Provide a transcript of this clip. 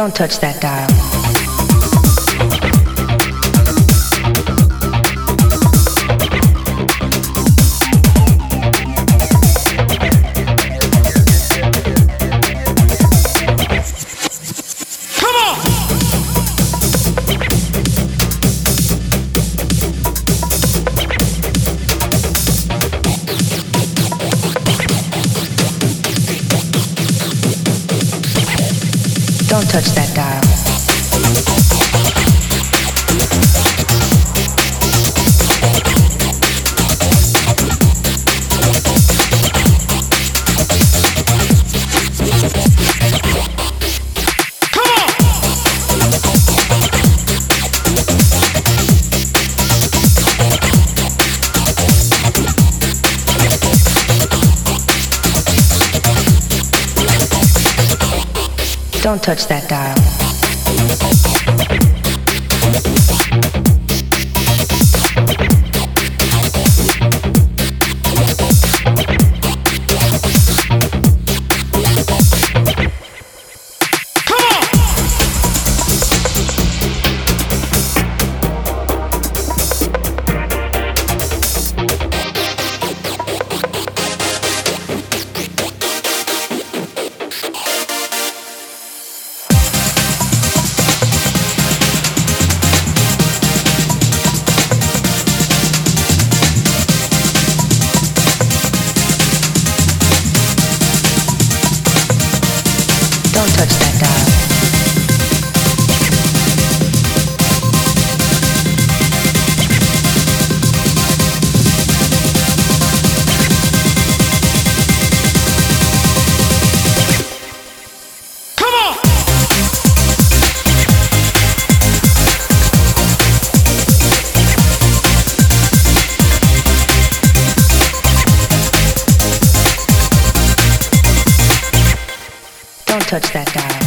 Don't touch that dial. Don't touch that dial. Don't touch that dial. That dial. Don't touch that dial.